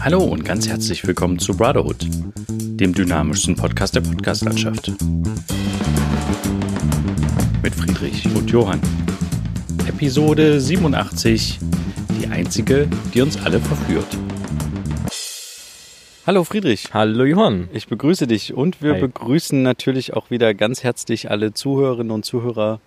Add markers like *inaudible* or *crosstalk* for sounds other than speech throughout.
Hallo und ganz herzlich willkommen zu Brotherhood, dem dynamischsten Podcast der Podcastlandschaft. Mit Friedrich und Johann. Episode 87, die einzige, die uns alle verführt. Hallo Friedrich. Hallo Johann. Ich begrüße dich und wir Hi. begrüßen natürlich auch wieder ganz herzlich alle Zuhörerinnen und Zuhörer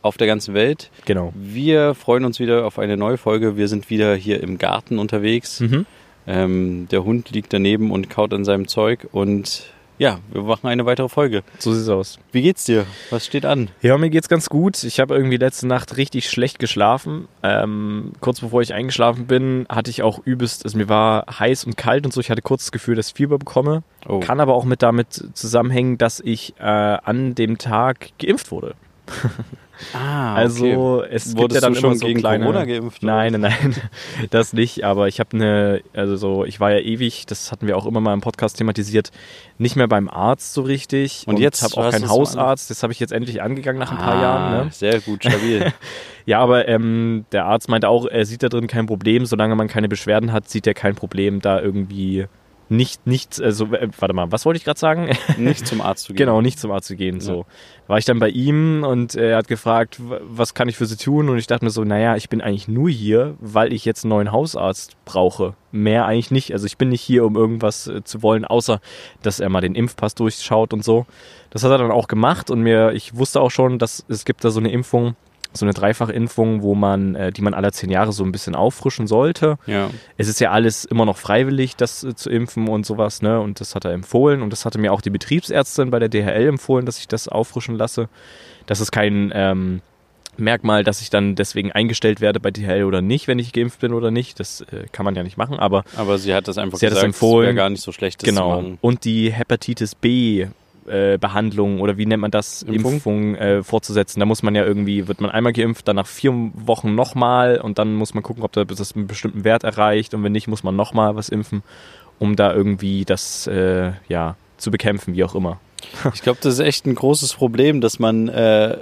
auf der ganzen Welt. Genau. Wir freuen uns wieder auf eine neue Folge. Wir sind wieder hier im Garten unterwegs. Mhm. Ähm, der Hund liegt daneben und kaut an seinem Zeug und ja, wir machen eine weitere Folge. So sieht's aus. Wie geht's dir? Was steht an? Ja, mir geht's ganz gut. Ich habe irgendwie letzte Nacht richtig schlecht geschlafen. Ähm, kurz bevor ich eingeschlafen bin, hatte ich auch übelst, also mir war heiß und kalt und so. Ich hatte kurz das Gefühl, dass ich Fieber bekomme. Oh. Kann aber auch mit damit zusammenhängen, dass ich äh, an dem Tag geimpft wurde. *laughs* Ah, Also es gibt Wurdest ja dann du schon immer so gegen kleine. Corona geimpft? oder? Nein, nein, nein, *laughs* das nicht. Aber ich habe eine, also so, ich war ja ewig, das hatten wir auch immer mal im Podcast thematisiert, nicht mehr beim Arzt so richtig. Und jetzt habe auch keinen Hausarzt. Das habe ich jetzt endlich angegangen nach ein paar Ah, Jahren. Ne? Sehr gut, stabil. *laughs* Ja, aber ähm, der Arzt meinte auch, er sieht da drin kein Problem, solange man keine Beschwerden hat, sieht er kein Problem, da irgendwie nicht, nicht, also, warte mal, was wollte ich gerade sagen? *laughs* Nicht zum Arzt zu gehen. Genau, nicht zum Arzt zu gehen. So war ich dann bei ihm und er hat gefragt, was kann ich für sie tun? Und ich dachte mir so, naja, ich bin eigentlich nur hier, weil ich jetzt einen neuen Hausarzt brauche. Mehr eigentlich nicht. Also ich bin nicht hier, um irgendwas äh, zu wollen, außer dass er mal den Impfpass durchschaut und so. Das hat er dann auch gemacht und mir, ich wusste auch schon, dass es gibt da so eine Impfung, so eine Dreifachimpfung, wo man, äh, die man alle zehn Jahre so ein bisschen auffrischen sollte Ja. es ist ja alles immer noch freiwillig, das äh, zu impfen und sowas, ne? Und das hat er empfohlen. Und das hatte mir auch die Betriebsärztin bei der DHL empfohlen, dass ich das auffrischen lasse. Das ist kein ähm, Merkmal, dass ich dann deswegen eingestellt werde bei DHL oder nicht, wenn ich geimpft bin oder nicht. Das äh, kann man ja nicht machen, aber Aber sie hat das einfach Sie hat das gesagt, empfohlen. wäre gar nicht so schlecht, das genau. Und die Hepatitis B. äh, Behandlung oder wie nennt man das, Impfung? Impfung, äh, fortzusetzen. Da muss man ja irgendwie, wird man einmal geimpft, dann nach vier Wochen nochmal und dann muss man gucken, ob das einen bestimmten Wert erreicht und wenn nicht, muss man nochmal was impfen, um da irgendwie das äh, ja, zu bekämpfen, wie auch immer. *laughs* Ich glaube, das ist echt ein großes Problem, dass man, äh,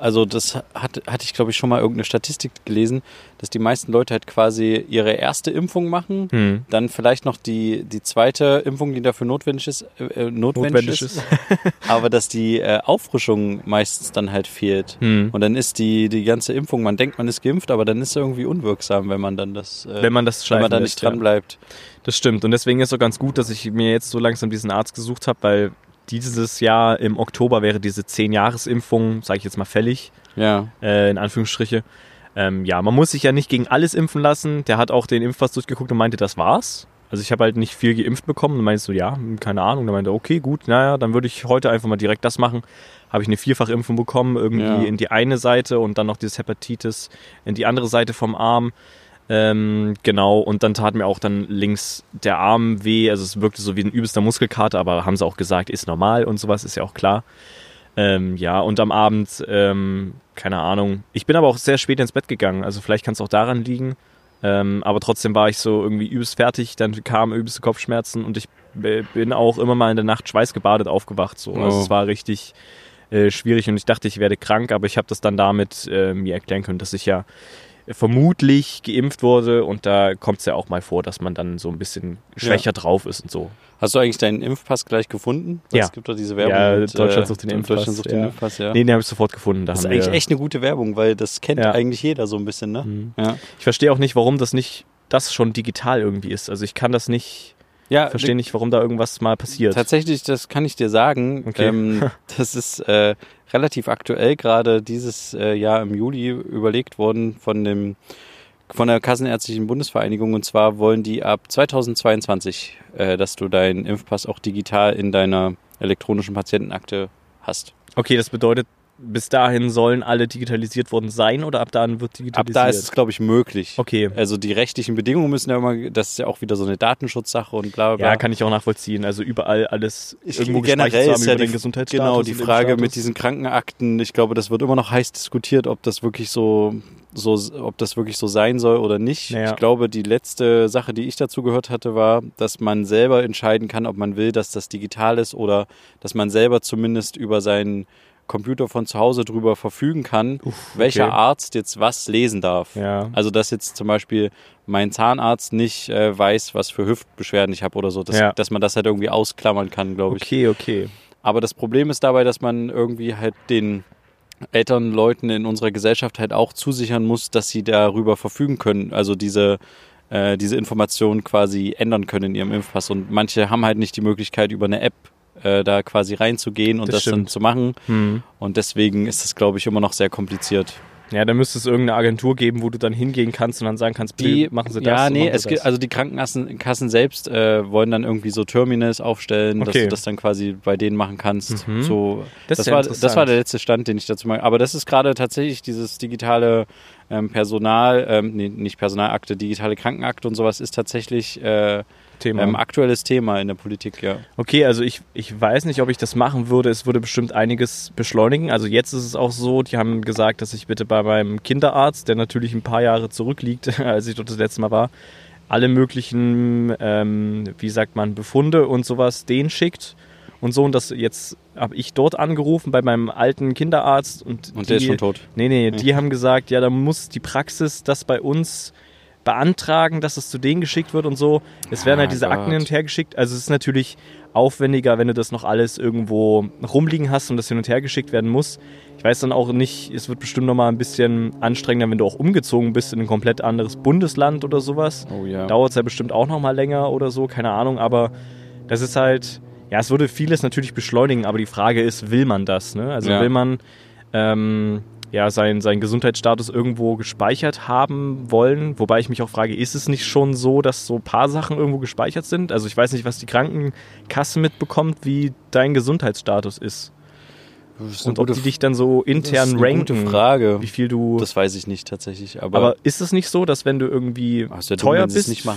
also das hat, hatte ich glaube ich schon mal irgendeine Statistik gelesen, dass die meisten Leute halt quasi ihre erste Impfung machen, Hm. dann vielleicht noch die, die zweite Impfung, die dafür notwendig ist, äh, notwendig, Notwendig ist, *laughs* aber dass die äh, Auffrischung meistens dann halt fehlt. Hm. Und dann ist die, die ganze Impfung, man denkt, man ist geimpft, aber dann ist es irgendwie unwirksam, wenn man dann das, äh, Wenn man das wenn man da nicht dran ja. bleibt. Das stimmt. Und deswegen ist es auch ganz gut, dass ich mir jetzt so langsam diesen Arzt gesucht habe, weil dieses Jahr im Oktober wäre diese 10-Jahres-Impfung, sage ich jetzt mal, fällig. Ja. äh, in Anführungsstriche. Ähm, ja, man muss sich ja nicht gegen alles impfen lassen. Der hat auch den Impfpass durchgeguckt und meinte, das war's. Also ich habe halt nicht viel geimpft bekommen und meinte so, ja, keine Ahnung. Dann meinte er, okay, gut, naja, dann würde ich heute einfach mal direkt das machen. Habe ich eine Vierfachimpfung bekommen, irgendwie Ja. in die eine Seite und dann noch dieses Hepatitis in die andere Seite vom Arm. Ähm, genau, und dann tat mir auch dann links der Arm weh. Also es wirkte so wie ein übelster Muskelkater, aber haben sie auch gesagt, ist normal und sowas, ist ja auch klar. Ähm, ja, und am Abend, ähm, keine Ahnung. Ich bin aber auch sehr spät ins Bett gegangen, also vielleicht kann es auch daran liegen. Ähm, aber trotzdem war ich so irgendwie übelst fertig, dann kamen übelste Kopfschmerzen und ich bin auch immer mal in der Nacht schweißgebadet aufgewacht. So. Also Oh. es war richtig äh, schwierig und ich dachte, ich werde krank, aber ich habe das dann damit äh, mir erklären können, dass ich ja vermutlich geimpft wurde und da kommt es ja auch mal vor, dass man dann so ein bisschen schwächer drauf ist und so. Hast du eigentlich deinen Impfpass gleich gefunden? Ja. Es gibt doch diese Werbung. Ja, mit, Deutschland sucht den Impfpass, Deutschland sucht den ja. Impfpass, ja. Nee, den habe ich sofort gefunden. Da das ist eigentlich echt eine gute Werbung, weil das kennt Ja. eigentlich jeder so ein bisschen, ne? Mhm. Ja. Ich verstehe auch nicht, warum das nicht das schon digital irgendwie ist. Also ich kann das nicht Ja, verstehe nicht, warum da irgendwas mal passiert. Tatsächlich, das kann ich dir sagen. Okay. Ähm, *laughs* das ist äh, relativ aktuell gerade dieses äh, Jahr im Juli überlegt worden von dem von der Kassenärztlichen Bundesvereinigung und zwar wollen die ab 2022, äh, dass du deinen Impfpass auch digital in deiner elektronischen Patientenakte hast. Okay, das bedeutet, bis dahin sollen alle digitalisiert worden sein oder ab dann wird Ab digitalisiert? da ist es, glaube ich, möglich. Okay. Also die rechtlichen Bedingungen müssen ja immer, das ist ja auch wieder so eine Datenschutzsache und bla bla bla. Ja, kann ich auch nachvollziehen. Also überall alles Ich- irgendwo generell ist ja die, genau die Frage mit diesen Krankenakten. Ich glaube, das wird immer noch heiß diskutiert, ob das wirklich so, so, ob das wirklich so sein soll oder nicht. Naja. Ich glaube, die letzte Sache, die ich dazu gehört hatte, war, dass man selber entscheiden kann, ob man will, dass das digital ist oder dass man selber zumindest über seinen Computer von zu Hause drüber verfügen kann, welcher okay. Arzt jetzt was lesen darf. Ja. Also dass jetzt zum Beispiel mein Zahnarzt nicht äh, weiß, was für Hüftbeschwerden ich habe oder so, dass, Ja. dass man das halt irgendwie ausklammern kann, glaube ich. Okay, okay. Aber das Problem ist dabei, dass man irgendwie halt den älteren Leuten in unserer Gesellschaft halt auch zusichern muss, dass sie darüber verfügen können. Also diese, äh, diese Informationen quasi ändern können in ihrem Impfpass. Und manche haben halt nicht die Möglichkeit, über eine App äh, da quasi reinzugehen und Das das, dann zu machen. Hm. Und deswegen ist das, glaube ich, immer noch sehr kompliziert. Ja, da müsste es irgendeine Agentur geben, wo du dann hingehen kannst und dann sagen kannst, Die machen sie das. Ja, nee, es gibt, also die Krankenkassen Kassen selbst äh, wollen dann irgendwie so Terminals aufstellen, dass Okay. du das dann quasi bei denen machen kannst. Mhm. So, Das das, ja war, das war der letzte Stand, den ich dazu mal. Aber das ist gerade tatsächlich dieses digitale ähm, Personal, ähm, nee, nicht Personalakte, digitale Krankenakte und sowas ist tatsächlich äh, Thema. ähm, aktuelles Thema in der Politik, ja. Okay, also ich, ich weiß nicht, ob ich das machen würde. Es würde bestimmt einiges beschleunigen. Also jetzt ist es auch so, die haben gesagt, dass ich bitte bei meinem Kinderarzt, der natürlich ein paar Jahre zurückliegt, *laughs* als ich dort das letzte Mal war, alle möglichen, ähm, wie sagt man, Befunde und sowas den schickt und so. Und das jetzt habe ich dort angerufen bei meinem alten Kinderarzt und, Und die, der ist schon tot. Nee, nee, die haben gesagt, ja, da muss die Praxis das bei uns beantragen, dass es zu denen geschickt wird und so. Es werden Ah, halt diese Akten Gott. hin und her geschickt. Also es ist natürlich aufwendiger, wenn du das noch alles irgendwo rumliegen hast und das hin und her geschickt werden muss. Ich weiß dann auch nicht, es wird bestimmt noch mal ein bisschen anstrengender, wenn du auch umgezogen bist in ein komplett anderes Bundesland oder sowas. Oh ja. Dauert es ja bestimmt auch noch mal länger oder so, keine Ahnung. Aber das ist halt, ja, es würde vieles natürlich beschleunigen, aber die Frage ist, will man das? Ne? Also Ja. will man ähm, ja, seinen, seinen Gesundheitsstatus irgendwo gespeichert haben wollen. Wobei ich mich auch frage, ist es nicht schon so, dass so ein paar Sachen irgendwo gespeichert sind? Also ich weiß nicht, was die Krankenkasse mitbekommt, wie dein Gesundheitsstatus ist. Das Und ob die dich dann so intern das ist eine ranken. gute Frage. Wie viel du. Das weiß ich nicht tatsächlich. Aber, aber ist es nicht so, dass wenn du irgendwie ja dumm, teuer es bist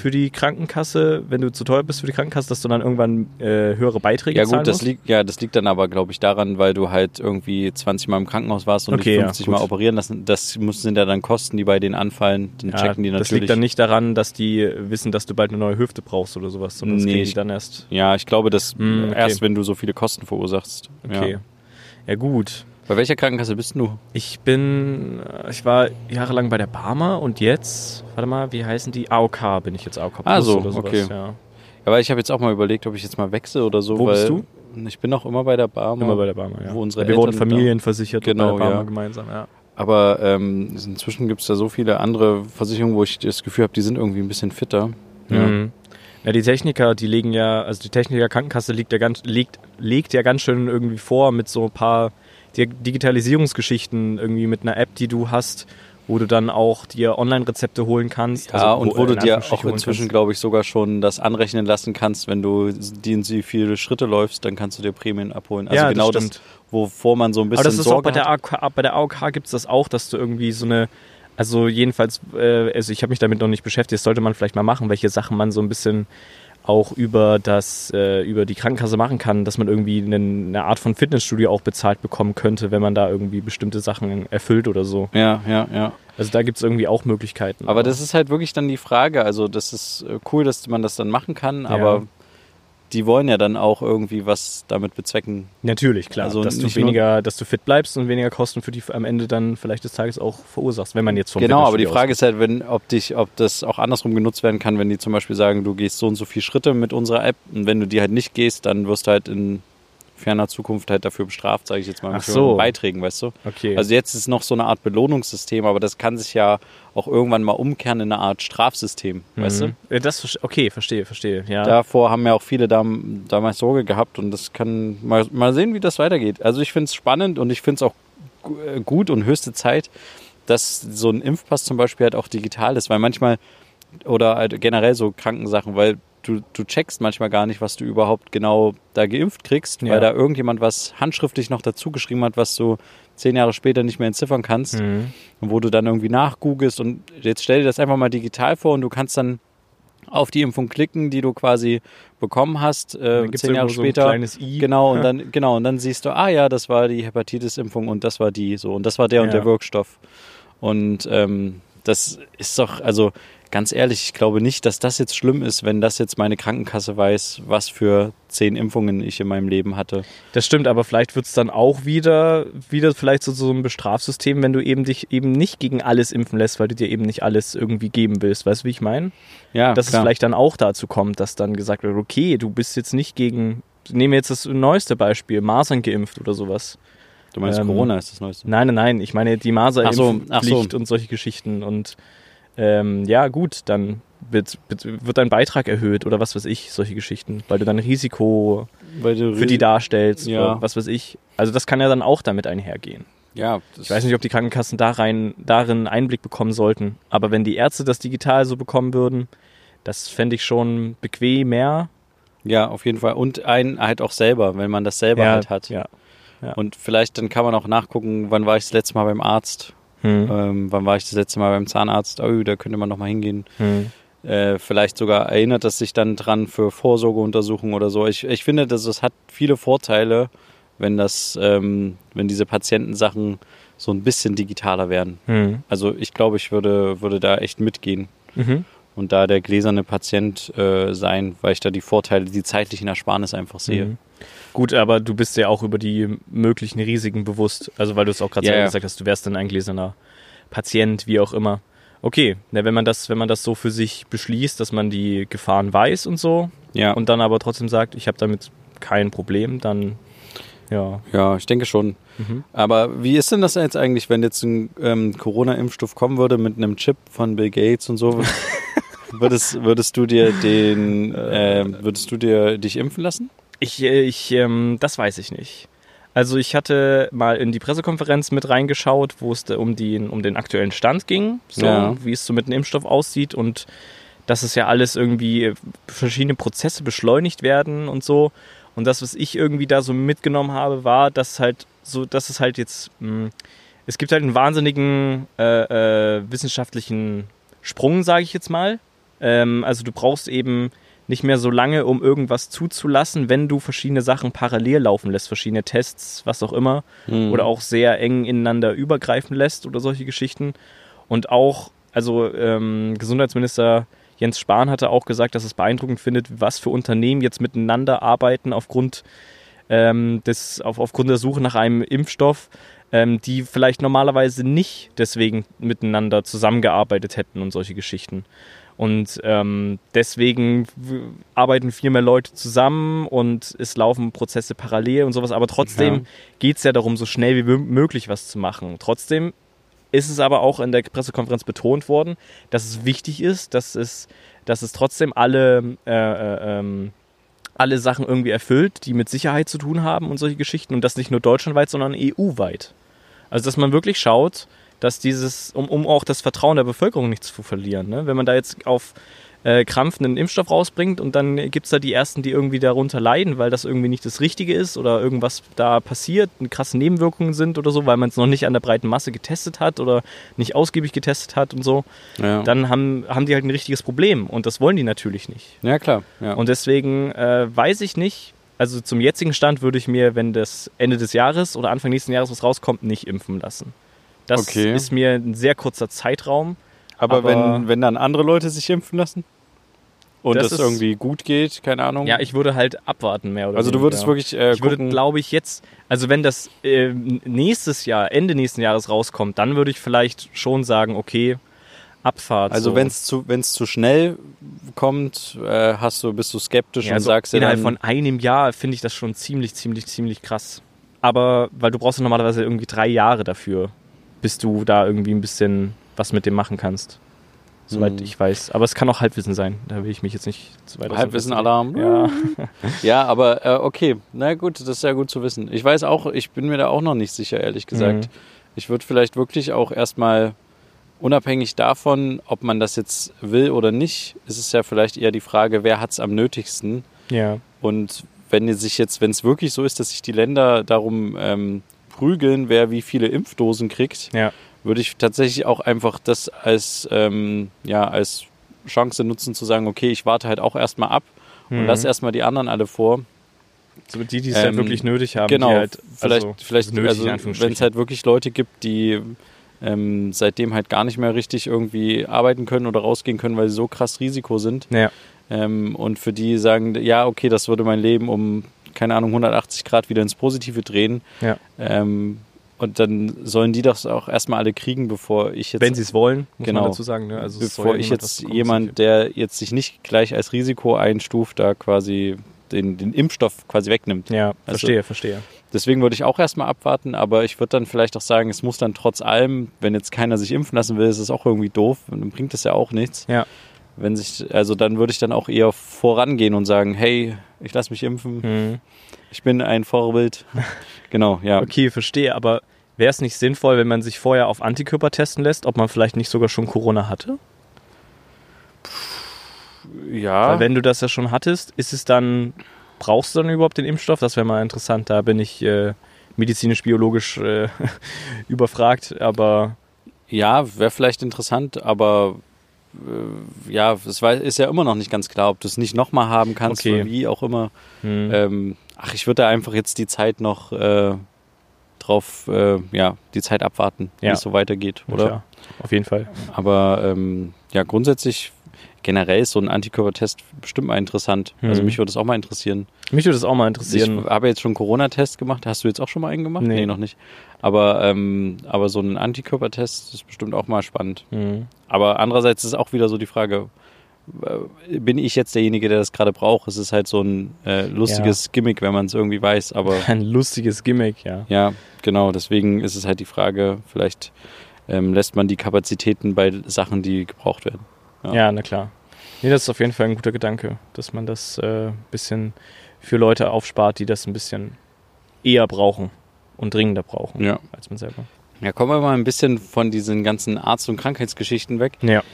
für die Krankenkasse, wenn du zu teuer bist für die Krankenkasse, dass du dann irgendwann äh, höhere Beiträge ja zahlen gut, das musst? liegt, ja, das liegt dann aber, glaube ich, daran, weil du halt irgendwie 20 Mal im Krankenhaus warst und Okay, dich ja, 50 gut. Mal operieren lassen. Das sind ja dann Kosten, die bei denen anfallen. Dann Ja, checken die das natürlich. liegt dann nicht daran, dass die wissen, dass du bald eine neue Hüfte brauchst oder sowas, sondern das Nee, kriegen die ich- dann erst. Ja, ich glaube, das Hm, okay. erst, wenn du so viele Kosten verursachst. Okay. Ja. Ja, gut. Bei welcher Krankenkasse bist du? Ich bin, äh, ich war jahrelang bei der Barmer und jetzt, warte mal, wie heißen die? AOK bin ich jetzt AOK Plus Ah, so, oder sowas. okay. Ja. Aber ich habe jetzt auch mal überlegt, ob ich jetzt mal wechsle oder so. Wo weil bist du? Ich bin auch immer bei der Barmer. Immer bei der Barmer, ja. Wo unsere wir wurden Eltern familienversichert Genau, bei der Barmer ja. gemeinsam, ja. Aber ähm, inzwischen gibt es da so viele andere Versicherungen, wo ich das Gefühl habe, die sind irgendwie ein bisschen fitter. Ja. Mhm. Ja, die Techniker, die legen ja, also die Techniker Krankenkasse liegt ja ganz, legt, legt ja ganz schön irgendwie vor mit so ein paar Di- Digitalisierungsgeschichten irgendwie mit einer App, die du hast, wo du dann auch dir Online-Rezepte holen kannst. Ja, und wo äh, du in dir auch inzwischen, glaube ich, sogar schon das anrechnen lassen kannst, wenn du die und wie viele Schritte läufst, dann kannst du dir Prämien abholen. Also Ja, das genau das, stimmt. wovor man so ein bisschen Aber das ist auch Sorge bei der. AOK, bei der AOK gibt es das auch, dass du irgendwie so eine, also jedenfalls, äh, also ich habe mich damit noch nicht beschäftigt, das sollte man vielleicht mal machen, welche Sachen man so ein bisschen auch über das, äh, über die Krankenkasse machen kann, dass man irgendwie eine, eine Art von Fitnessstudio auch bezahlt bekommen könnte, wenn man da irgendwie bestimmte Sachen erfüllt oder so. Ja, ja, ja. Also da gibt es irgendwie auch Möglichkeiten. Aber das ist halt wirklich dann die Frage. Also, das ist äh, cool, dass man das dann machen kann, aber die wollen ja dann auch irgendwie was damit bezwecken. Natürlich, klar. Also dass du weniger, dass du fit bleibst und weniger Kosten für die am Ende dann vielleicht des Tages auch verursachst, wenn man jetzt vom Genau, aber die Frage ist halt, wenn, ob dich, ob das auch andersrum genutzt werden kann, wenn die zum Beispiel sagen, du gehst so und so viele Schritte mit unserer App und wenn du die halt nicht gehst, dann wirst du halt in ferner Zukunft halt dafür bestraft, sage ich jetzt mal, mit so. Beiträgen, weißt du? Okay. Also jetzt ist noch so eine Art Belohnungssystem, aber das kann sich ja auch irgendwann mal umkehren in eine Art Strafsystem, weißt du? Mhm. Das, okay, verstehe, verstehe. Ja. Davor haben ja auch viele dam damals Sorge gehabt und das kann mal, mal sehen, wie das weitergeht. Also ich finde es spannend und ich finde es auch äh, gut und höchste Zeit, dass so ein Impfpass zum Beispiel halt auch digital ist, weil manchmal oder halt generell so Krankensachen, weil du, du checkst manchmal gar nicht, was du überhaupt genau da geimpft kriegst, Ja. weil da irgendjemand was handschriftlich noch dazu geschrieben hat, was du zehn Jahre später nicht mehr entziffern kannst Mhm. und wo du dann irgendwie nachgoogelst und jetzt stell dir das einfach mal digital vor und du kannst dann auf die Impfung klicken, die du quasi bekommen hast, äh, zehn Jahre so später. kleines I. Genau, und *laughs* dann, genau, und dann siehst du, ah ja, das war die Hepatitis-Impfung und das war die so und das war der und Ja. der Wirkstoff. Und ähm, das ist doch, also ganz ehrlich, ich glaube nicht, dass das jetzt schlimm ist, wenn das jetzt meine Krankenkasse weiß, was für zehn Impfungen ich in meinem Leben hatte. Das stimmt, aber vielleicht wird es dann auch wieder, wieder vielleicht so, so ein Bestrafsystem, wenn du eben dich eben nicht gegen alles impfen lässt, weil du dir eben nicht alles irgendwie geben willst. Weißt du, wie ich meine? Ja, Dass klar. es vielleicht dann auch dazu kommt, dass dann gesagt wird, okay, du bist jetzt nicht gegen, nehmen wir jetzt das neueste Beispiel, Masern geimpft oder sowas. Du meinst, ähm, Corona ist das Neueste. Nein, nein, nein, ich meine die Ach so, so. Maserimpfpflicht und solche Geschichten und ähm, ja gut, dann wird, wird, dein Beitrag erhöht oder was weiß ich, solche Geschichten, weil du dann Risiko Weil du für die darstellst Ja. oder was weiß ich. Also das kann ja dann auch damit einhergehen. Ja, Ich weiß nicht, ob die Krankenkassen da rein, darin Einblick bekommen sollten, aber wenn die Ärzte das digital so bekommen würden, das fände ich schon bequemer. Ja, auf jeden Fall. Und einen halt auch selber, wenn man das selber halt hat. Ja. Und vielleicht dann kann man auch nachgucken, wann war ich das letzte Mal beim Arzt, Hm. ähm, wann war ich das letzte Mal beim Zahnarzt, oh, da könnte man noch mal hingehen. Hm. Äh, vielleicht sogar erinnert das sich dann dran für Vorsorgeuntersuchungen oder so. Ich, ich finde, dass es hat viele Vorteile, wenn das, ähm, wenn diese Patientensachen so ein bisschen digitaler werden. Hm. Also ich glaube, ich würde, würde da echt mitgehen Mhm. und da der gläserne Patient äh, sein, weil ich da die Vorteile, die zeitlichen Ersparnis einfach sehe. Mhm. Gut, aber du bist ja auch über die möglichen Risiken bewusst. Also weil du es auch gerade Ja, ja. gesagt hast, du wärst dann ein gläserner Patient, wie auch immer. Okay, na, wenn man das, wenn man das so für sich beschließt, dass man die Gefahren weiß und so, Ja, und dann aber trotzdem sagt, ich habe damit kein Problem, dann ja. ja, ich denke schon. Mhm. Aber wie ist denn das jetzt eigentlich, wenn jetzt ein ähm, Corona-Impfstoff kommen würde mit einem Chip von Bill Gates und so? *laughs* würdest, würdest du dir den, äh, würdest du dir dich impfen lassen? Ich, äh, ich ähm, das weiß ich nicht. Also ich hatte mal in die Pressekonferenz mit reingeschaut, wo es um, die, um den aktuellen Stand ging, so, Ja. wie es so mit dem Impfstoff aussieht und dass es ja alles irgendwie verschiedene Prozesse beschleunigt werden und so. Und das, was ich irgendwie da so mitgenommen habe, war, dass halt so, dass es halt jetzt, mh, es gibt halt einen wahnsinnigen äh, äh, wissenschaftlichen Sprung, sage ich jetzt mal. Ähm, also du brauchst eben nicht mehr so lange, um irgendwas zuzulassen, wenn du verschiedene Sachen parallel laufen lässt, verschiedene Tests, was auch immer, Mhm. oder auch sehr eng ineinander übergreifen lässt oder solche Geschichten. Und auch, also ähm, Gesundheitsminister Jens Spahn hatte auch gesagt, dass es beeindruckend findet, was für Unternehmen jetzt miteinander arbeiten aufgrund ähm, des, auf, aufgrund der Suche nach einem Impfstoff, ähm, die vielleicht normalerweise nicht deswegen miteinander zusammengearbeitet hätten und solche Geschichten. Und ähm, deswegen arbeiten viel mehr Leute zusammen und es laufen Prozesse parallel und sowas. Aber trotzdem Ja. geht es ja darum, so schnell wie mö- möglich was zu machen. Trotzdem ist es aber auch in der Pressekonferenz betont worden, dass es wichtig ist, dass es, dass es trotzdem alle, äh, äh, ähm, alle Sachen irgendwie erfüllt, die mit Sicherheit zu tun haben und solche Geschichten. Und das nicht nur deutschlandweit, sondern EU-weit. Also, dass man wirklich schaut, dass dieses, um, um auch das Vertrauen der Bevölkerung nicht zu verlieren. Ne? Wenn man da jetzt auf äh, Krampf einen Impfstoff rausbringt und dann gibt es da die Ersten, die irgendwie darunter leiden, weil das irgendwie nicht das Richtige ist oder irgendwas da passiert, krasse Nebenwirkungen sind oder so, weil man es noch nicht an der breiten Masse getestet hat oder nicht ausgiebig getestet hat und so, Ja. dann haben, haben die halt ein richtiges Problem und das wollen die natürlich nicht. ja, klar. Ja. Und deswegen äh, weiß ich nicht, also zum jetzigen Stand würde ich mir, wenn das Ende des Jahres oder Anfang nächsten Jahres was rauskommt, nicht impfen lassen. Das Okay. ist mir ein sehr kurzer Zeitraum. aber aber- wenn, wenn dann andere Leute sich impfen lassen und Das irgendwie gut geht, keine Ahnung. Ja, ich würde halt abwarten mehr oder also du weniger. würdest wirklich äh, Ich würde, glaube ich, jetzt, also wenn das äh, nächstes Jahr, Ende nächsten Jahres rauskommt, dann würde ich vielleicht schon sagen, okay, Abfahrt. also so. wenn es zu, wenn's zu schnell kommt, äh, hast du, bist du skeptisch ja, und also sagst dir innerhalb von einem Jahr finde ich das schon ziemlich, ziemlich, ziemlich krass. Aber weil du brauchst ja normalerweise irgendwie drei Jahre dafür, bis du da irgendwie ein bisschen was mit dem machen kannst. Soweit Hm. ich weiß. Aber es kann auch Halbwissen sein. Da will ich mich jetzt nicht zu weit Halbwissen-Alarm. Ja. *laughs* Ja, aber äh, okay, na gut, das ist ja gut zu wissen. Ich weiß auch, ich bin mir da auch noch nicht sicher, ehrlich gesagt. Mhm. Ich würde vielleicht wirklich auch erstmal, unabhängig davon, ob man das jetzt will oder nicht, ist es ja vielleicht eher die Frage, wer hat es am nötigsten. ja. Und wenn es sich jetzt, wenn es wirklich so ist, dass sich die Länder darum ähm, prügeln, wer wie viele Impfdosen kriegt, Ja. Würde ich tatsächlich auch einfach das als, ähm, ja, als Chance nutzen zu sagen, okay, ich warte halt auch erstmal ab und Mhm. lass erstmal die anderen alle vor. So die, die es halt Ähm, wirklich nötig haben. genau, Die halt, vielleicht, also, vielleicht nötig, also, wenn es halt wirklich Leute gibt, die ähm, seitdem halt gar nicht mehr richtig irgendwie arbeiten können oder rausgehen können, weil sie so krass Risiko sind. Ja. Ähm, und für die sagen, ja, okay, das würde mein Leben um, keine Ahnung, 180 Grad wieder ins Positive drehen. Ja. Ähm, und dann sollen die das auch erstmal alle kriegen, bevor ich jetzt. Wenn sie es wollen, muss Genau. man dazu sagen. Ne? Also bevor ich niemand jetzt jemand, der jetzt sich nicht gleich als Risiko einstuft, da quasi den, den Impfstoff quasi wegnimmt. Ja, Also- verstehe, verstehe. Deswegen würde ich auch erstmal abwarten, aber ich würde dann vielleicht auch sagen, es muss dann trotz allem, wenn jetzt keiner sich impfen lassen will, ist es auch irgendwie doof und dann bringt es ja auch nichts. Ja. Wenn sich, also dann würde ich dann auch eher vorangehen und sagen, hey, ich lasse mich impfen, Mhm. Ich bin ein Vorbild. *laughs* genau, ja. Okay, verstehe, aber wäre es nicht sinnvoll, wenn man sich vorher auf Antikörper testen lässt, ob man vielleicht nicht sogar schon Corona hatte? Ja. Weil wenn du das ja schon hattest, ist es dann, brauchst du dann überhaupt den Impfstoff? Das wäre mal interessant, da bin ich äh, medizinisch-biologisch äh, *laughs* überfragt, aber Ja, wäre vielleicht interessant, aber äh, ja, es ist ja immer noch nicht ganz klar, ob du es nicht nochmal haben kannst Okay. oder wie auch immer. hm, Ähm, ach, ich würde da einfach jetzt die Zeit noch äh, drauf, äh, ja, die Zeit abwarten, wie Ja. es so weitergeht, oder? klar, auf jeden Fall. Aber ähm, ja, grundsätzlich generell ist so ein Antikörpertest bestimmt mal interessant. Also Mhm. mich würde es auch mal interessieren. Mich würde es auch mal Ich interessieren. habe jetzt schon einen Corona-Test gemacht. Hast du jetzt auch schon mal einen gemacht? Nee. noch nicht. Aber, ähm, aber so ein Antikörpertest ist bestimmt auch mal spannend. Hm. Aber andererseits ist auch wieder so die Frage, bin ich jetzt derjenige, der das gerade braucht? Es ist halt so ein äh, lustiges Gimmick, wenn man es irgendwie weiß. Aber *laughs* Ein lustiges Gimmick, ja. ja, genau. Deswegen ist es halt die Frage, vielleicht ähm, lässt man die Kapazitäten bei Sachen, die gebraucht werden. Ja. Ja, na klar. Nee, das ist auf jeden Fall ein guter Gedanke, dass man das ein äh, bisschen für Leute aufspart, die das ein bisschen eher brauchen und dringender brauchen Ja. als man selber. Ja, kommen wir mal ein bisschen von diesen ganzen Arzt- und Krankheitsgeschichten weg. Ja.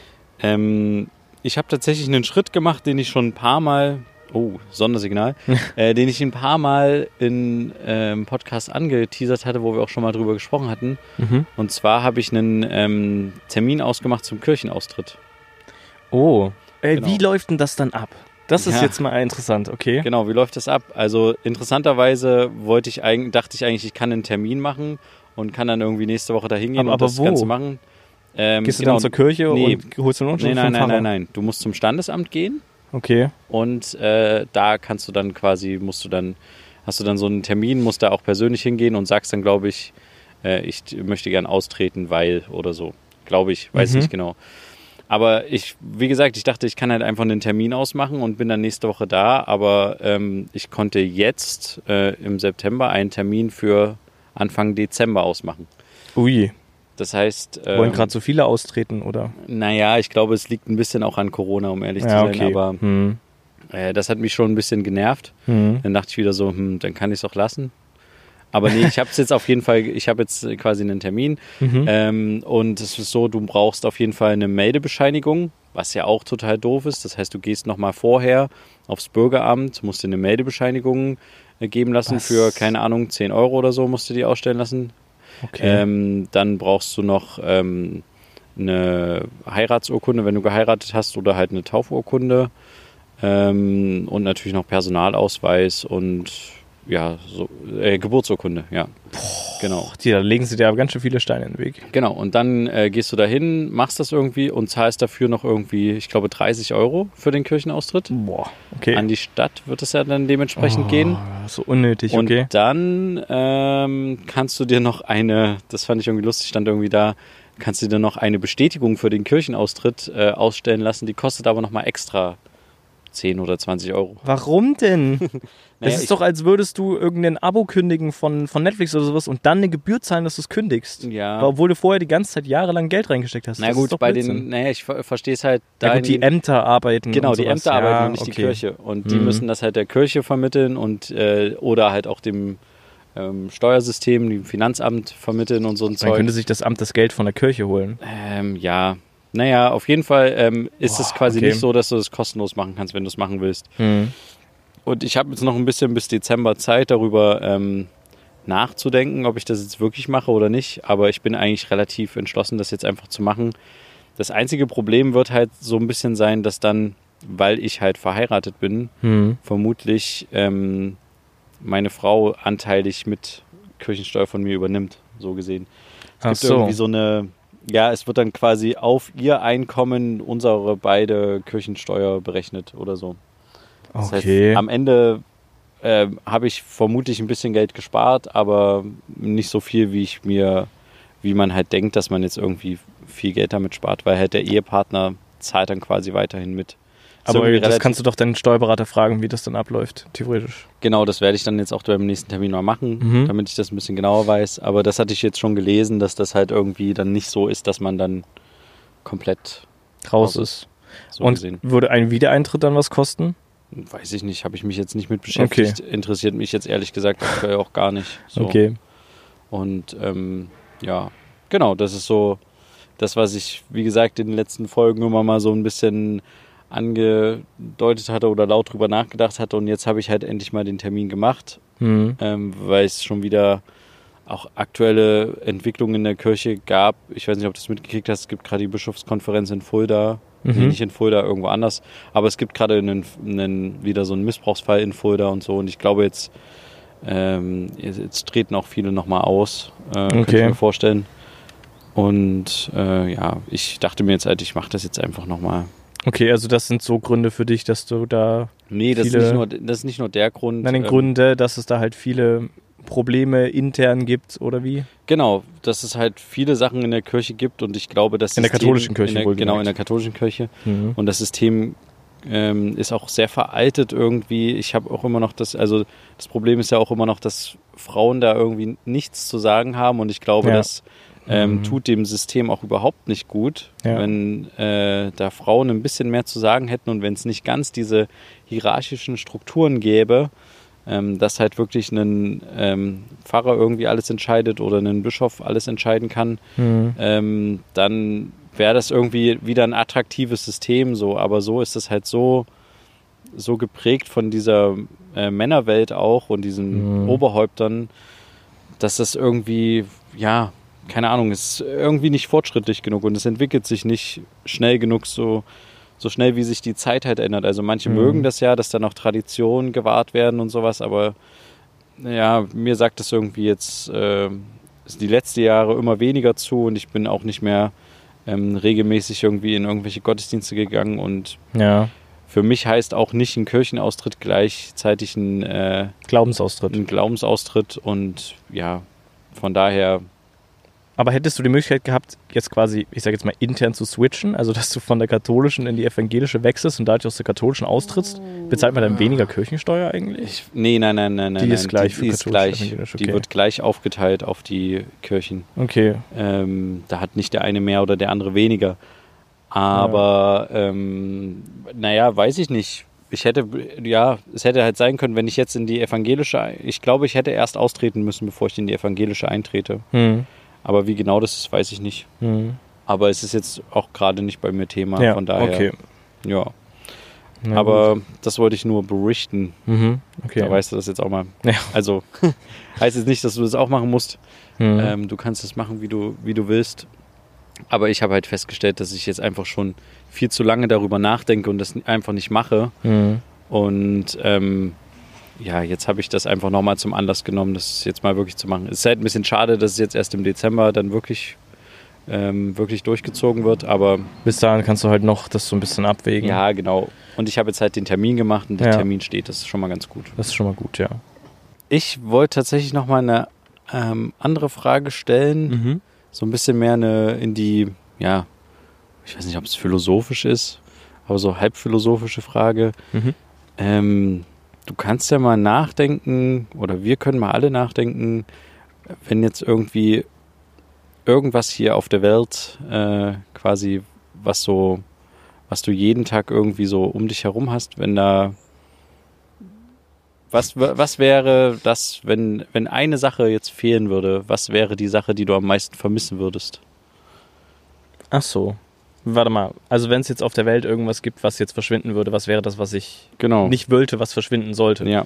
Ähm, ich habe tatsächlich einen Schritt gemacht, den ich schon ein paar Mal, oh, Sondersignal, *laughs* äh, den ich ein paar Mal in ähm, Podcast angeteasert hatte, wo wir auch schon mal drüber gesprochen hatten. Mhm. Und zwar habe ich einen ähm, Termin ausgemacht zum Kirchenaustritt. Oh. Äh, Genau. Wie läuft denn das dann ab? Das ist Ja. jetzt mal interessant, okay? Genau, wie läuft das ab? Also interessanterweise wollte ich eigentlich, dachte ich eigentlich, ich kann einen Termin machen und kann dann irgendwie nächste Woche da hingehen Aber- und aber das wo? Ganze machen. Ähm, Gehst du genau. dann zur Kirche Nee. und holst du einen Unterschrift Nee, nein, nein, nein, nein. Du musst zum Standesamt gehen Okay. und äh, da kannst du dann quasi, musst du dann, hast du dann so einen Termin, musst da auch persönlich hingehen und sagst dann, glaube ich, äh, ich möchte gern austreten, weil oder so. Glaube ich, weiß Mhm. nicht genau. Aber ich, wie gesagt, ich dachte, ich kann halt einfach einen Termin ausmachen und bin dann nächste Woche da. Aber ähm, ich konnte jetzt äh, im September einen Termin für Anfang Dezember ausmachen. Ui. Das heißt, Wollen ähm, gerade so viele austreten, oder? naja, ich glaube, es liegt ein bisschen auch an Corona, um ehrlich zu Ja, sein. okay. Aber Hm. äh, das hat mich schon ein bisschen genervt. Hm. Dann dachte ich wieder so, hm, dann kann ich es auch lassen. Aber nee, ich habe es jetzt auf jeden Fall, ich habe jetzt quasi einen Termin. Mhm. Ähm, und es ist so, du brauchst auf jeden Fall eine Meldebescheinigung, was ja auch total doof ist. Das heißt, du gehst nochmal vorher aufs Bürgeramt, musst dir eine Meldebescheinigung äh, geben lassen Was? für, keine Ahnung, 10 Euro oder so musst du die ausstellen lassen. Okay. Ähm, dann brauchst du noch ähm, eine Heiratsurkunde, wenn du geheiratet hast, oder halt eine Taufurkunde. Ähm, und natürlich noch Personalausweis und ja, so, äh, Geburtsurkunde, ja. Genau. Die, da legen sie dir aber ganz schön viele Steine in den Weg. Genau, und dann äh, gehst du dahin, machst das irgendwie und zahlst dafür noch irgendwie, ich glaube, 30 Euro für den Kirchenaustritt. Boah. Okay. An die Stadt wird es ja dann dementsprechend Oh, gehen. So unnötig, Und okay. dann ähm, kannst du dir noch eine, das fand ich irgendwie lustig, stand irgendwie da, kannst du dir noch eine Bestätigung für den Kirchenaustritt äh, ausstellen lassen. Die kostet aber nochmal extra 10 oder 20 Euro. Warum denn? *laughs* Naja, Es ist doch, als würdest du irgendein Abo kündigen von, von Netflix oder sowas und dann eine Gebühr zahlen, dass du es kündigst. Ja. Obwohl du vorher die ganze Zeit jahrelang Geld reingesteckt hast. Na Das gut, bei Blödsinn. den, naja, ich ver verstehe es halt Ja, gut, die Ämter arbeiten. Genau, die. Ämter arbeiten ja, und nicht die okay. Kirche. Und die Mhm. müssen das halt der Kirche vermitteln und äh, oder halt auch dem ähm, Steuersystem, dem Finanzamt vermitteln und so ein Dann Zeug. könnte sich das Amt das Geld von der Kirche holen. Ähm, ja. Naja, auf jeden Fall ähm, ist es quasi okay. nicht so, dass du das kostenlos machen kannst, wenn du es machen willst. Und ich habe jetzt noch ein bisschen bis Dezember Zeit, darüber ähm, nachzudenken, ob ich das jetzt wirklich mache oder nicht. Aber ich bin eigentlich relativ entschlossen, das jetzt einfach zu machen. Das einzige Problem wird halt so ein bisschen sein, dass dann, weil ich halt verheiratet bin, Hm. vermutlich ähm, meine Frau anteilig mit Kirchensteuer von mir übernimmt, so gesehen. Ach gibt so. irgendwie so eine, ja, es wird dann quasi auf ihr Einkommen unsere beide Kirchensteuer berechnet oder so. Das Okay. heißt, am Ende ähm, habe ich vermutlich ein bisschen Geld gespart, aber nicht so viel, wie ich mir, wie man halt denkt, dass man jetzt irgendwie viel Geld damit spart, weil halt der Ehepartner zahlt dann quasi weiterhin mit. Aber das kannst du doch deinen Steuerberater fragen, wie das dann abläuft, theoretisch. Genau, das werde ich dann jetzt auch beim nächsten Termin mal machen, Mhm. damit ich das ein bisschen genauer weiß. Aber das hatte ich jetzt schon gelesen, dass das halt irgendwie dann nicht so ist, dass man dann komplett Raus Raus ist. so Und gesehen. würde ein Wiedereintritt dann was kosten? Weiß ich nicht, habe ich mich jetzt nicht mit beschäftigt. Interessiert mich jetzt ehrlich gesagt aktuell auch gar nicht. So. Okay. Und ähm, ja, genau, das ist so das, was ich, wie gesagt, in den letzten Folgen immer mal so ein bisschen angedeutet hatte oder laut drüber nachgedacht hatte. Und jetzt habe ich halt endlich mal den Termin gemacht, Mhm. ähm, weil es schon wieder auch aktuelle Entwicklungen in der Kirche gab. Ich weiß nicht, ob du es mitgekriegt hast. Es gibt gerade die Bischofskonferenz in Fulda. Nee, Mhm. nicht in Fulda, irgendwo anders. Aber es gibt gerade einen, einen, wieder so einen Missbrauchsfall in Fulda und so. Und ich glaube, jetzt, ähm, jetzt, jetzt treten auch viele nochmal aus. Äh, Könnte ich Okay. mir vorstellen. Und äh, ja, ich dachte mir jetzt halt, ich mache das jetzt einfach nochmal. Okay, also das sind so Gründe für dich, dass du da. Nee, das ist, nicht nur, das ist nicht nur der Grund. Nein, den ähm, Gründe, dass es da halt viele Probleme intern gibt, oder wie? Genau, dass es halt viele Sachen in der Kirche gibt und ich glaube, das In der System- katholischen Kirche in der. Genau, in der katholischen Kirche. Mhm. Und das System ähm, ist auch sehr veraltet irgendwie. Ich habe auch immer noch das, also das Problem ist ja auch immer noch, dass Frauen da irgendwie nichts zu sagen haben und ich glaube, Ja. das ähm, Mhm. tut dem System auch überhaupt nicht gut, Ja. wenn äh, da Frauen ein bisschen mehr zu sagen hätten und wenn es nicht ganz diese hierarchischen Strukturen gäbe, ähm, dass halt wirklich ein ähm, Pfarrer irgendwie alles entscheidet oder ein Bischof alles entscheiden kann, Mhm. ähm, dann wäre das irgendwie wieder ein attraktives System so. Aber so ist es halt so, so geprägt von dieser äh, Männerwelt auch und diesen Mhm. Oberhäuptern, dass das irgendwie, ja, keine Ahnung, ist irgendwie nicht fortschrittlich genug und es entwickelt sich nicht schnell genug so. So schnell wie sich die Zeit halt ändert. Also manche Mhm. mögen das ja, dass da noch Traditionen gewahrt werden und sowas, aber ja, mir sagt das irgendwie jetzt äh, die letzten Jahre immer weniger zu und ich bin auch nicht mehr ähm, regelmäßig irgendwie in irgendwelche Gottesdienste gegangen und Ja, für mich heißt auch nicht ein Kirchenaustritt gleichzeitig ein, äh, Glaubensaustritt. ein Glaubensaustritt und ja, von daher, Aber hättest du die Möglichkeit gehabt, jetzt quasi, ich sage jetzt mal, intern zu switchen, also dass du von der katholischen in die evangelische wechselst und dadurch aus der katholischen austrittst, bezahlt man dann weniger Kirchensteuer eigentlich? ich, nee, nein, nein, nein, nein. Die nein, ist gleich die, für die ist gleich, evangelisch, die okay. wird gleich aufgeteilt auf die Kirchen. Okay. Ähm, da hat nicht der eine mehr oder der andere weniger. Aber ähm, naja, weiß ich nicht. Ich hätte, ja, es hätte halt sein können, wenn ich jetzt in die evangelische, ich glaube, ich hätte erst austreten müssen, bevor ich in die evangelische eintrete. Hm. Aber wie genau das ist, weiß ich nicht. Hm. Aber es ist jetzt auch gerade nicht bei mir Thema, Ja, von daher. okay. Ja, Na aber das wollte ich nur berichten. gut. Mhm. Okay. Da weißt du das jetzt auch mal. Ja. Also *laughs* heißt jetzt nicht, dass du das auch machen musst. Hm. Ähm, du kannst es machen, wie du, wie du willst. Aber ich habe halt festgestellt, dass ich jetzt einfach schon viel zu lange darüber nachdenke und das einfach nicht mache. Hm. Und ähm, ja, jetzt habe ich das einfach nochmal zum Anlass genommen, das jetzt mal wirklich zu machen. Es ist halt ein bisschen schade, dass es jetzt erst im Dezember dann wirklich, ähm, wirklich durchgezogen wird. Aber Bis dahin kannst du halt noch das so ein bisschen abwägen. ja, genau. Und ich habe jetzt halt den Termin gemacht und der Ja. Termin steht. Das ist schon mal ganz gut. Das ist schon mal gut, ja. Ich wollte tatsächlich nochmal eine ähm, andere Frage stellen. Mhm. so ein bisschen mehr eine in die, ja, ich weiß nicht, ob es philosophisch ist, aber so halb philosophische Frage. Mhm. Ähm, du kannst ja mal nachdenken, oder wir können mal alle nachdenken, wenn jetzt irgendwie irgendwas hier auf der Welt äh, quasi, was so, was du jeden Tag irgendwie so um dich herum hast, wenn da was, was wäre das, wenn, wenn eine Sache jetzt fehlen würde? Was wäre die Sache, die du am meisten vermissen würdest? Ach so. Warte mal. Also wenn es jetzt auf der Welt irgendwas gibt, was jetzt verschwinden würde, was wäre das, was ich Genau. nicht wollte, was verschwinden sollte? Ja.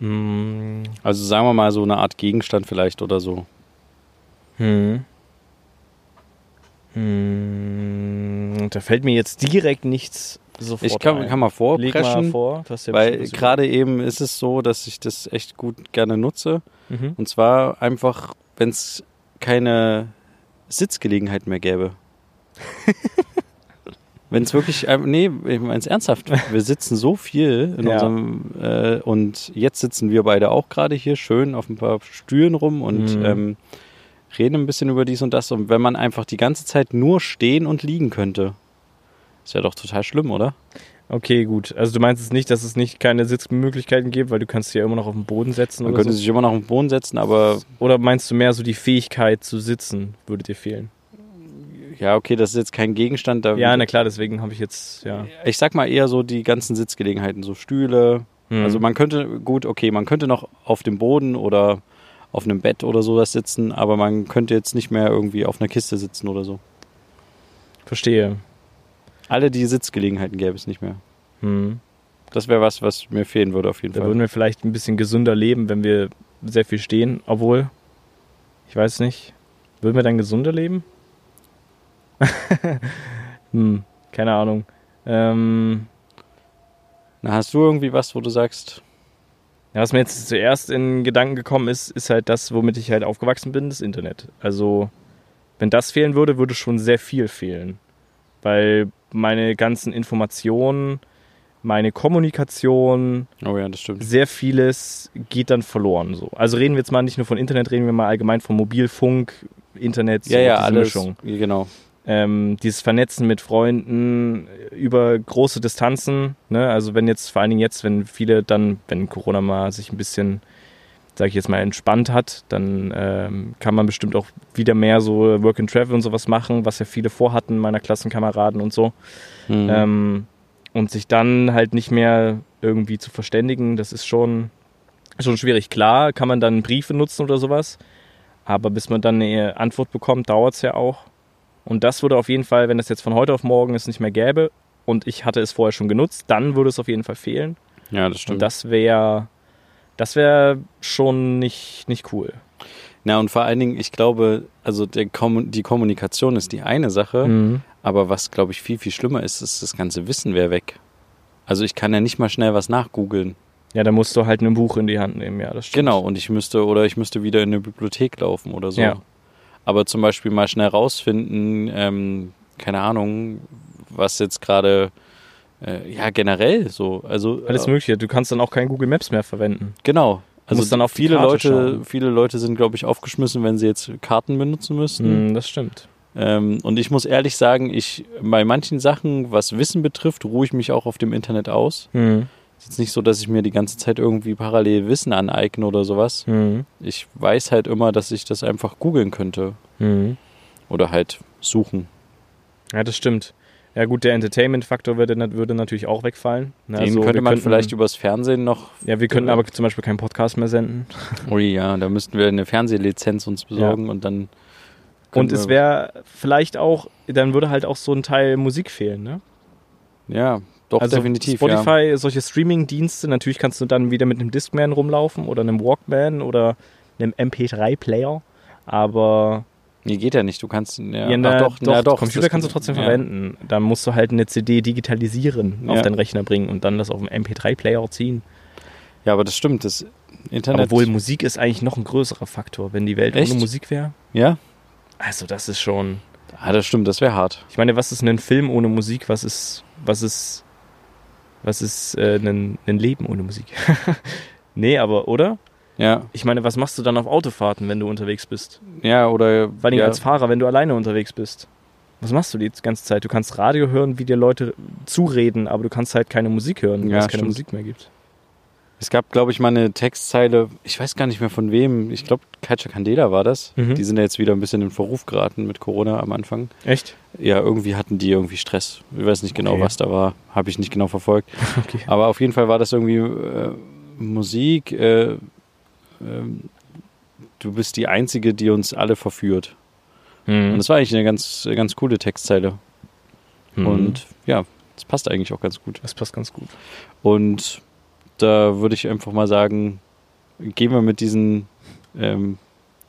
Hm. Also sagen wir mal so eine Art Gegenstand vielleicht oder so. Hm. Hm. Da fällt mir jetzt direkt nichts sofort Ich kann, ein. kann mal Leg mal vorpreschen, vor. Ja weil gerade eben ist es so, dass ich das echt gut gerne nutze. Mhm. Und zwar einfach, wenn es keine Sitzgelegenheit mehr gäbe. *laughs* wenn es wirklich, äh, nee, ich meine es ernsthaft. Wir sitzen so viel in Ja. unserem, äh, und jetzt sitzen wir beide auch gerade hier schön auf ein paar Stühlen rum und Mhm. ähm, reden ein bisschen über dies und das. Und wenn man einfach die ganze Zeit nur stehen und liegen könnte, ist ja doch total schlimm, oder? Okay, gut. Also du meinst es nicht, dass es nicht keine Sitzmöglichkeiten gibt, weil du kannst dich ja immer noch auf den Boden setzen Man oder könnte so? sich immer noch auf den Boden setzen, aber Oder meinst du mehr so die Fähigkeit zu sitzen, würde dir fehlen? ja, okay, das ist jetzt kein Gegenstand. Da Ja, na klar, deswegen habe ich jetzt, ja. Ich sag mal eher so die ganzen Sitzgelegenheiten, so Stühle. Hm. Also man könnte, gut, okay, man könnte noch auf dem Boden oder auf einem Bett oder sowas sitzen, aber man könnte jetzt nicht mehr irgendwie auf einer Kiste sitzen oder so. Verstehe. Alle die Sitzgelegenheiten gäbe es nicht mehr. Hm. Das wäre was, was mir fehlen würde auf jeden Da Fall. würden wir vielleicht ein bisschen gesünder leben, wenn wir sehr viel stehen, obwohl, ich weiß nicht, würden wir dann gesünder leben? *laughs* hm, keine Ahnung. Ähm, Na, hast du irgendwie was, wo du sagst, ja, was mir jetzt zuerst in Gedanken gekommen ist, ist halt das, womit ich halt aufgewachsen bin, das Internet. Also, wenn das fehlen würde, würde schon sehr viel fehlen. Weil meine ganzen Informationen, meine Kommunikation, oh ja, das stimmt. sehr vieles geht dann verloren. So. Also reden wir jetzt mal nicht nur von Internet, reden wir mal allgemein von Mobilfunk, Internet, so Ja, ja, diese alles. Mischung. Ja, Genau. Ähm, dieses Vernetzen mit Freunden über große Distanzen. Ne? Also wenn jetzt, vor allen Dingen jetzt, wenn viele dann, wenn Corona mal sich ein bisschen, sag ich jetzt mal, entspannt hat, dann ähm, kann man bestimmt auch wieder mehr so Work and Travel und sowas machen, was ja viele vorhatten, meiner Klassenkameraden und so. Mhm. Ähm, und sich dann halt nicht mehr irgendwie zu verständigen, das ist schon, schon schwierig. Klar kann man dann Briefe nutzen oder sowas, aber bis man dann eine Antwort bekommt, dauert es ja auch. Und das würde auf jeden Fall, wenn es jetzt von heute auf morgen es nicht mehr gäbe und ich hatte es vorher schon genutzt, dann würde es auf jeden Fall fehlen. ja, das Und stimmt. das wäre das wäre schon nicht, nicht cool. Na, und vor allen Dingen, ich glaube, also Kommun die Kommunikation ist die eine Sache, Mhm. aber was, glaube ich, viel, viel schlimmer ist, ist, das ganze Wissen wäre weg. Also ich kann ja nicht mal schnell was nachgoogeln. Ja, da musst du halt ein Buch in die Hand nehmen, ja, das stimmt. Genau, und ich müsste, oder ich müsste wieder in eine Bibliothek laufen oder so. Ja. Aber zum Beispiel mal schnell rausfinden, ähm, keine Ahnung, was jetzt gerade, äh, ja, generell so. Also, Alles äh, Mögliche. Du kannst dann auch kein Google Maps mehr verwenden. Genau. Also dann auf viele Leute, schauen. viele Leute sind, glaube ich, aufgeschmissen, wenn sie jetzt Karten benutzen müssten. Mhm, das stimmt. Ähm, und ich muss ehrlich sagen, ich bei manchen Sachen, was Wissen betrifft, ruhe ich mich auch auf dem Internet aus. Mhm. Es ist jetzt nicht so, dass ich mir die ganze Zeit irgendwie parallel Wissen aneigne oder sowas. Mhm. Ich weiß halt immer, dass ich das einfach googeln könnte. Mhm. Oder halt suchen. Ja, das stimmt. Ja gut, der Entertainment-Faktor würde, würde natürlich auch wegfallen. Ne, Den also könnte man könnten- vielleicht übers Fernsehen noch. Ja, wir könnten aber zum Beispiel keinen Podcast mehr senden. *laughs* Ui, ja, da müssten wir eine Fernsehlizenz uns besorgen und dann. Und es wäre vielleicht auch, dann würde halt auch so ein Teil Musik fehlen, ne? Ja, doch, also definitiv. ja. Spotify, solche Streaming-Dienste, natürlich kannst du dann wieder mit einem Discman rumlaufen oder einem Walkman oder einem MP3-Player. Aber Nee, geht ja nicht. Du kannst. Ja, ja, na, ach, doch, na, doch. Computer kannst du trotzdem ja. verwenden. Dann musst du halt eine CD digitalisieren, auf Ja. deinen Rechner bringen und dann das auf dem MP3-Player ziehen. Ja, aber das stimmt. Das Internet. Obwohl Musik ist eigentlich noch ein größerer Faktor. Wenn die Welt Echt? ohne Musik wäre, Ja? also das ist schon. Ah, das stimmt, das wäre hart. Ich meine, was ist ein Film ohne Musik? Was ist, was ist, was ist äh, ein, ein Leben ohne Musik? *laughs* nee, aber, oder? Ja, Ich meine, was machst du dann auf Autofahrten, wenn du unterwegs bist? ja, oder. Vor allem ja, als Fahrer, wenn du alleine unterwegs bist. Was machst du die ganze Zeit? Du kannst Radio hören, wie dir Leute zureden, aber du kannst halt keine Musik hören, weil Ja, es keine stimmt. Musik mehr gibt. Es gab, glaube ich, mal eine Textzeile, ich weiß gar nicht mehr von wem, ich glaube, Kaija Candela war das. Mhm. Die sind ja jetzt wieder ein bisschen in Verruf geraten mit Corona am Anfang. Echt? Ja, irgendwie hatten die irgendwie Stress. Ich weiß nicht genau, Okay. was da war. Habe ich nicht genau verfolgt. *laughs* Okay. Aber auf jeden Fall war das irgendwie äh, Musik. Äh, du bist die Einzige, die uns alle verführt. Und Mhm. das war eigentlich eine ganz, ganz coole Textzeile. Mhm. Und ja, das passt eigentlich auch ganz gut. das passt ganz gut. Und da würde ich einfach mal sagen, gehen wir mit diesen ähm,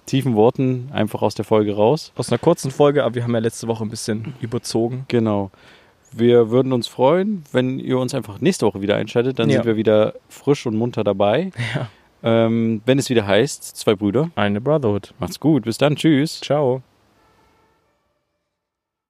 tiefen Worten einfach aus der Folge raus. Aus einer kurzen Folge, aber wir haben ja letzte Woche ein bisschen überzogen. Genau. wir würden uns freuen, wenn ihr uns einfach nächste Woche wieder einschaltet. Dann Ja. sind wir wieder frisch und munter dabei. Ja. Ähm, wenn es wieder heißt, zwei Brüder. Eine Brotherhood. Macht's gut. Bis dann. Tschüss. Ciao.